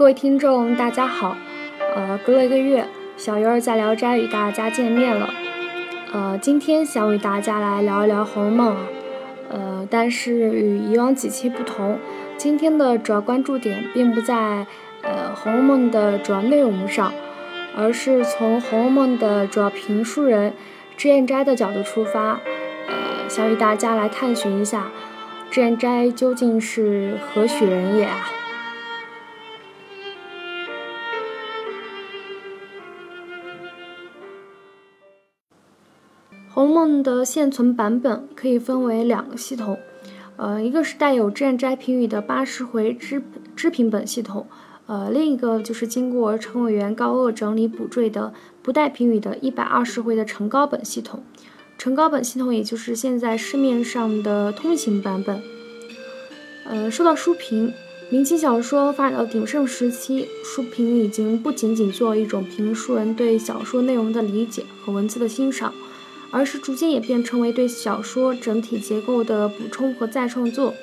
各位听众，大家好。呃，隔了一个月，小鱼儿在聊斋与大家见面了。呃，今天想与大家来聊一聊《红楼梦》啊。呃，但是与以往几期不同，今天的主要关注点并不在呃《红楼梦》的主要内容上，而是从《红楼梦》的主要评书人脂砚斋的角度出发，呃，想与大家来探寻一下脂砚斋究竟是何许人也啊？《梦》的现存版本可以分为两个系统，呃，一个是带有脂砚斋评语的八十回知知评本系统，呃，另一个就是经过陈委员高鹗整理补缀的不带评语的一百二十回的成高本系统。成高本系统也就是现在市面上的通行版本。呃，说到书评，明清小说发展到鼎盛时期，书评已经不仅仅作为一种评书人对小说内容的理解和文字的欣赏。而是逐渐演变成为对小说整体结构的补充和再创作。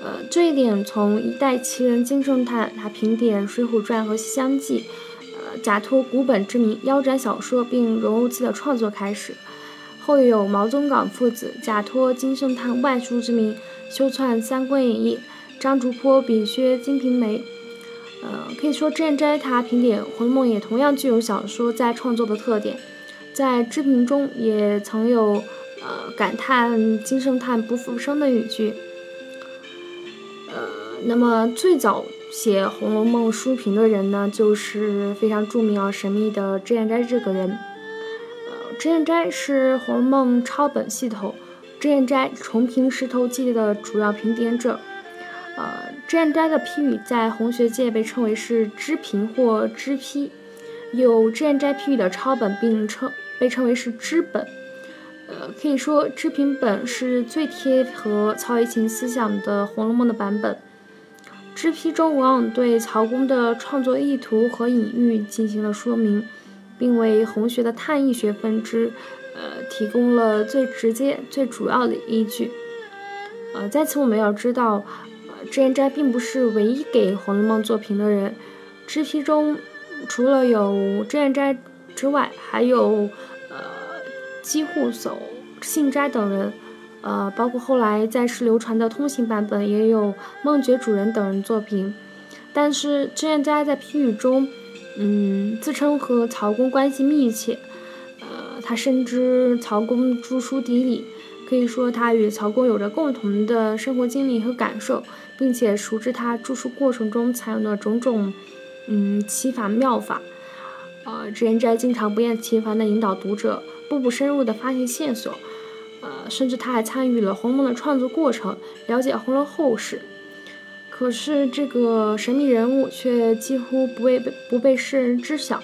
呃，这一点从一代奇人金圣叹他评点《水浒传》和《西厢记》，呃，假托古本之名腰斩小说并融入自己的创作开始；后有毛宗岗父子假托金圣叹外书之名修篡《三国演义》，张竹坡比削《金瓶梅》。呃，可以说脂砚斋他评点《红楼梦》也同样具有小说再创作的特点。在知评中也曾有呃感叹金圣叹不复生的语句。呃，那么最早写《红楼梦》书评的人呢，就是非常著名而神秘的脂砚斋这个人。呃，脂砚斋是《红楼梦》抄本系统脂砚斋重评石头记的主要评点者。呃，脂砚斋的批语在红学界被称为是知评或知批，有脂砚斋批语的抄本，并称。被称为是知本，呃，可以说知评本是最贴合曹雪芹思想的《红楼梦》的版本。知批中往往对曹公的创作意图和隐喻进行了说明，并为红学的探议学分支，呃，提供了最直接、最主要的依据。呃，在此我们要知道，呃，脂砚斋并不是唯一给《红楼梦》作评的人。知批中除了有脂砚斋之外，还有。姬护叟、信斋等人，呃，包括后来在世流传的通行版本，也有梦觉主人等人作品。但是脂砚斋在批语中，嗯，自称和曹公关系密切，呃，他深知曹公著书底里，可以说他与曹公有着共同的生活经历和感受，并且熟知他著书过程中采用的种种，嗯，奇法妙法。呃，脂砚斋经常不厌其烦地引导读者。步步深入地发现线索，呃，甚至他还参与了《红楼梦》的创作过程，了解红楼后事。可是这个神秘人物却几乎不被不被世人知晓，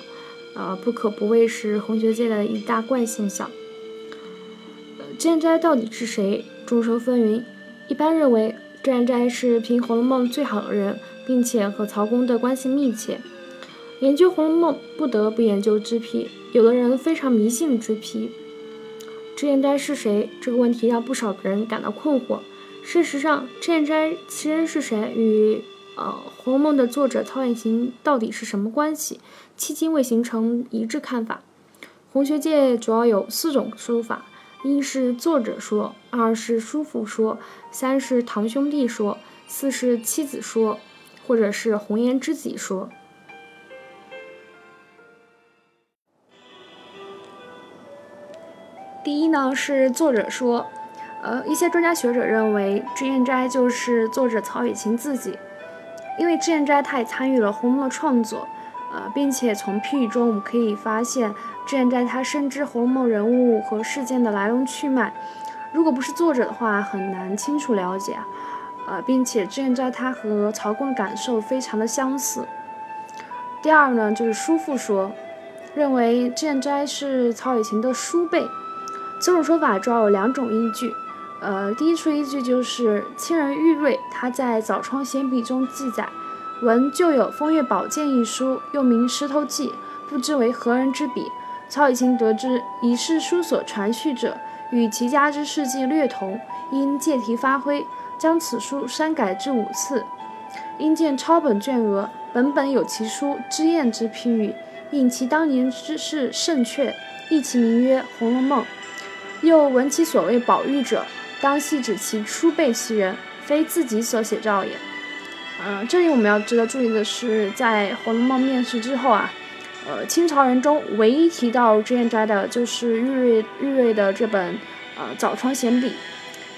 呃，不可不谓是红学界的一大怪现象。脂砚斋到底是谁？众说纷纭。一般认为，脂砚斋是评《红楼梦》最好的人，并且和曹公的关系密切。研究《红楼梦》不得不研究脂批。有的人非常迷信脂批，脂砚斋是谁？这个问题让不少人感到困惑。事实上，脂砚斋其人是谁，与呃《红楼梦》的作者曹雪芹到底是什么关系，迄今未形成一致看法。红学界主要有四种说法：一是作者说，二是叔父说，三是堂兄弟说，四是妻子说，或者是红颜知己说。第一呢是作者说，呃，一些专家学者认为脂砚斋就是作者曹雪芹自己，因为脂砚斋他也参与了《红楼梦》的创作，呃，并且从批语中我们可以发现，脂砚斋他深知《红楼梦》人物和事件的来龙去脉，如果不是作者的话，很难清楚了解，呃，并且脂砚斋他和曹公的感受非常的相似。第二呢就是叔父说，认为脂砚斋是曹雪芹的叔辈。这种说法主要有两种依据，呃，第一处依据就是清人玉瑞他在《早窗闲笔》中记载，闻旧有《风月宝鉴》一书，又名《石头记》，不知为何人之笔。曹雪芹得知已是书所传续者，与其家之事迹略同，因借题发挥，将此书删改至五次。因见抄本卷额，本本有其书，之验之批语，引其当年之事甚确，立其名曰《红楼梦》。又闻其所谓宝玉者，当系指其初辈其人，非自己所写照也。嗯，这里我们要值得注意的是，在《红楼梦》面世之后啊，呃，清朝人中唯一提到脂砚斋的，就是玉瑞玉瑞的这本呃《早窗闲笔》，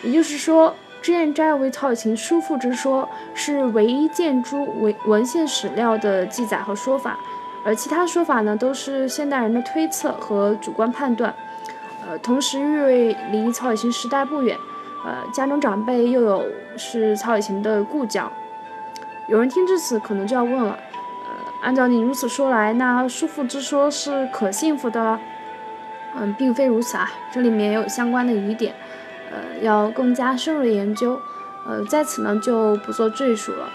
也就是说，脂砚斋为曹雪芹叔父之说是唯一见诸文文献史料的记载和说法，而其他说法呢，都是现代人的推测和主观判断。同时玉瑞离曹雪芹时代不远，呃，家中长辈又有是曹雪芹的故交。有人听至此可能就要问了，呃，按照你如此说来，那叔父之说是可信服的？嗯，并非如此啊，这里面也有相关的疑点，呃，要更加深入的研究，呃，在此呢就不做赘述了。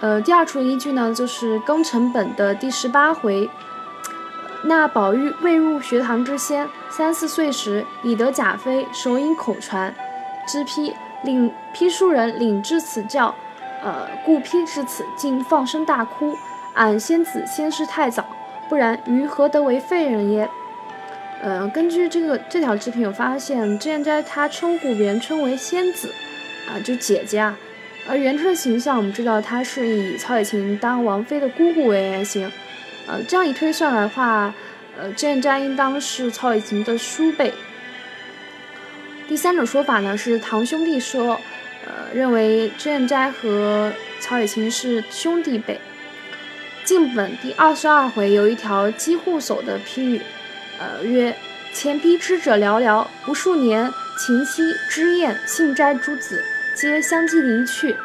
呃，第二处依据呢，就是庚辰本的第十八回。那宝玉未入学堂之先，三四岁时已得贾妃手引口传，知批领批书人领至此教，呃，故批至此竟放声大哭。俺仙子先逝太早，不然于何得为废人耶？呃，根据这个这条制品，我发现，之前在他称呼元春为仙子，啊，就姐姐啊。而元春的形象，我们知道她是以曹雪芹当王妃的姑姑为原型。呃，这样一推算来的话，呃，脂砚斋应当是曹雪芹的叔辈。第三种说法呢是堂兄弟说，呃，认为脂砚斋和曹雪芹是兄弟辈。晋本第二十二回有一条机户叟的批语，呃，曰：前批之者寥寥，不数年，秦夕、脂砚、信斋诸子皆相继离去，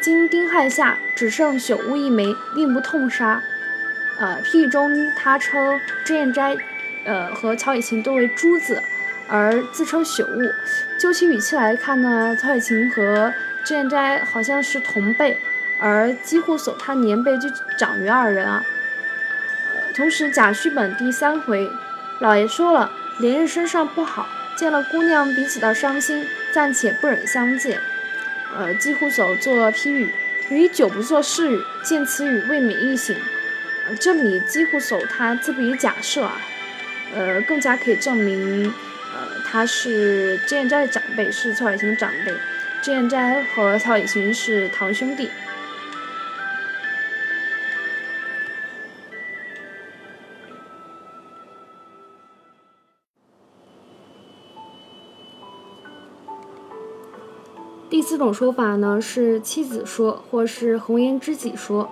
今丁亥下，只剩朽物一枚，令不痛杀。呃，批语中他称脂砚斋，呃和曹雪芹都为诸子，而自称朽物。就其语气来看呢，曹雪芹和脂砚斋好像是同辈，而几乎所他年辈就长于二人啊。呃，同时贾续本第三回，老爷说了，连日身上不好，见了姑娘彼此的伤心，暂且不忍相见。呃，几乎叟作批语，余久不作是语，见此语未免易醒。这里几乎叟他自不以假设啊，呃，更加可以证明，呃，他是脂砚斋的长辈，是曹雪芹的长辈，脂砚斋和曹雪芹是堂兄弟。第四种说法呢是妻子说，或是红颜知己说。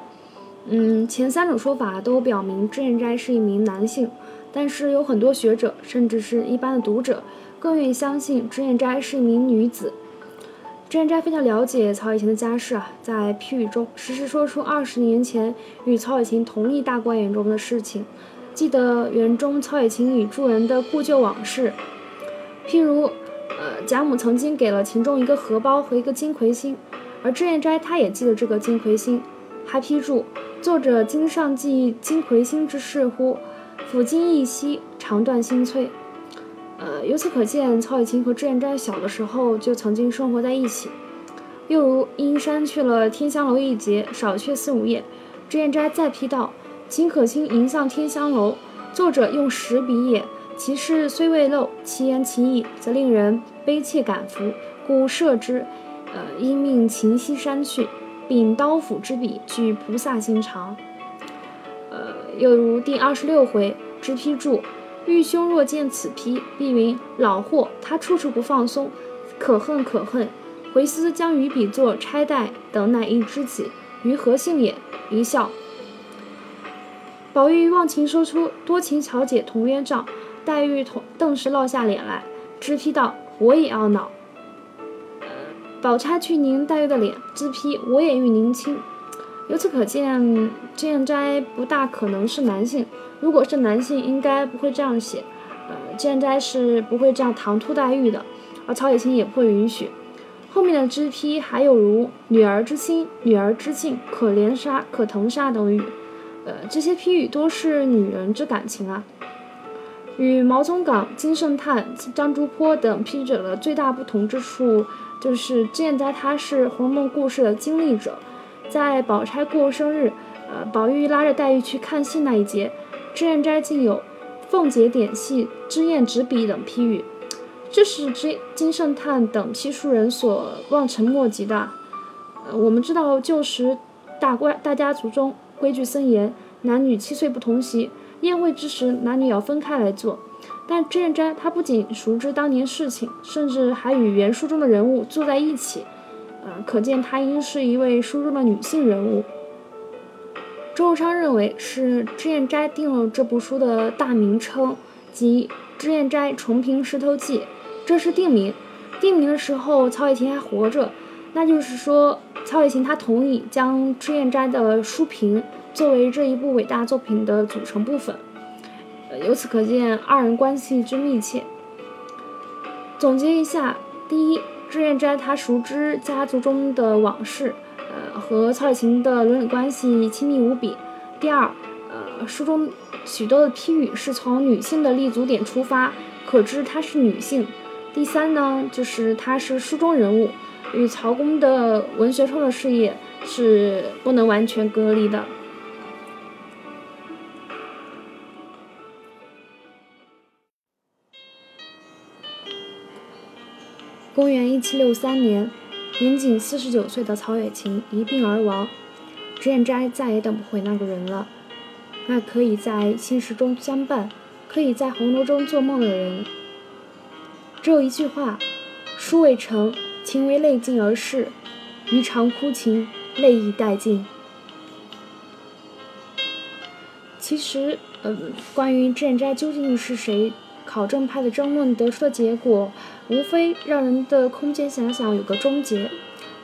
嗯，前三种说法都表明脂砚斋是一名男性，但是有很多学者，甚至是一般的读者，更愿意相信脂砚斋是一名女子。脂砚斋非常了解曹雪芹的家世啊，在批语中时时说出二十年前与曹雪芹同一大观园中的事情，记得园中曹雪芹与诸人的故旧往事，譬如，呃，贾母曾经给了秦钟一个荷包和一个金魁星，而脂砚斋他也记得这个金魁星，还批注。作者今上记金魁星之事乎？抚今一息，肠断心摧。呃，由此可见，曹雪芹和脂砚斋小的时候就曾经生活在一起。又如阴山去了天香楼一节，少却四五页。脂砚斋再批道：秦可卿迎向天香楼，作者用实笔也。其事虽未露，其言其意，则令人悲切感服，故设之。呃，因命秦西山去。秉刀斧之笔，具菩萨心肠。呃，又如第二十六回，知批注：玉兄若见此批，必云老货，他处处不放松，可恨可恨。回思将于笔作钗黛，等乃一知己，于何幸也？一笑。宝玉忘情说出多情巧姐同冤账，黛玉同顿时落下脸来。知批道：我也懊恼。宝钗去拧黛玉的脸，自批我也欲您亲。由此可见，脂砚斋不大可能是男性。如果是男性，应该不会这样写。呃，脂砚斋是不会这样唐突黛玉的，而曹雪芹也不会允许。后面的知批还有如女儿之心、女儿之敬、可怜杀、可疼杀等语，呃，这些批语多是女人之感情啊。与毛宗岗、金圣叹、张竹坡等批者的最大不同之处，就是脂砚斋他是《红楼梦》故事的经历者。在宝钗过生日，呃，宝玉拉着黛玉去看戏那一节，脂砚斋竟有“凤姐点戏，脂砚执笔”等批语，这是金金圣叹等批书人所望尘莫及的。呃，我们知道旧时大官大家族中规矩森严，男女七岁不同席，宴会之时男女要分开来坐。但脂砚斋他不仅熟知当年事情，甚至还与原书中的人物坐在一起。呃，可见她应是一位书中的女性人物。周汝昌认为是脂砚斋定了这部书的大名称，即《脂砚斋重评石头记》，这是定名。定名的时候，曹雪芹还活着，那就是说，曹雪芹他同意将脂砚斋的书评作为这一部伟大作品的组成部分。由此可见二人关系之密切。总结一下，第一。脂砚斋他熟知家族中的往事，呃，和曹雪芹的伦理关系亲密无比。第二，呃，书中许多的批语是从女性的立足点出发，可知她是女性。第三呢，就是她是书中人物，与曹公的文学创作事业是不能完全隔离的。公元一七六三年，年仅四十九岁的曹雪芹一病而亡，脂砚斋再也等不回那个人了，那可以在现实中相伴，可以在红楼中做梦的人。只有一句话：书未成，情为泪尽而逝；余尝哭情，泪已殆尽。其实，呃，关于脂砚斋究竟是谁？考证派的争论得出的结果，无非让人的空间想想有个终结。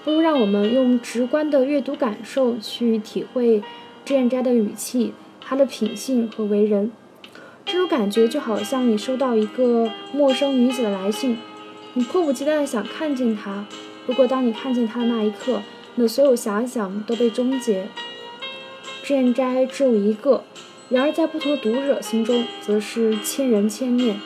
不如让我们用直观的阅读感受去体会脂砚斋的语气、他的品性和为人。这种感觉就好像你收到一个陌生女子的来信，你迫不及待地想看见她。不过当你看见她的那一刻，你的所有遐想都被终结。脂砚斋只有一个。然而，在不同的读者心中，则是千人千面。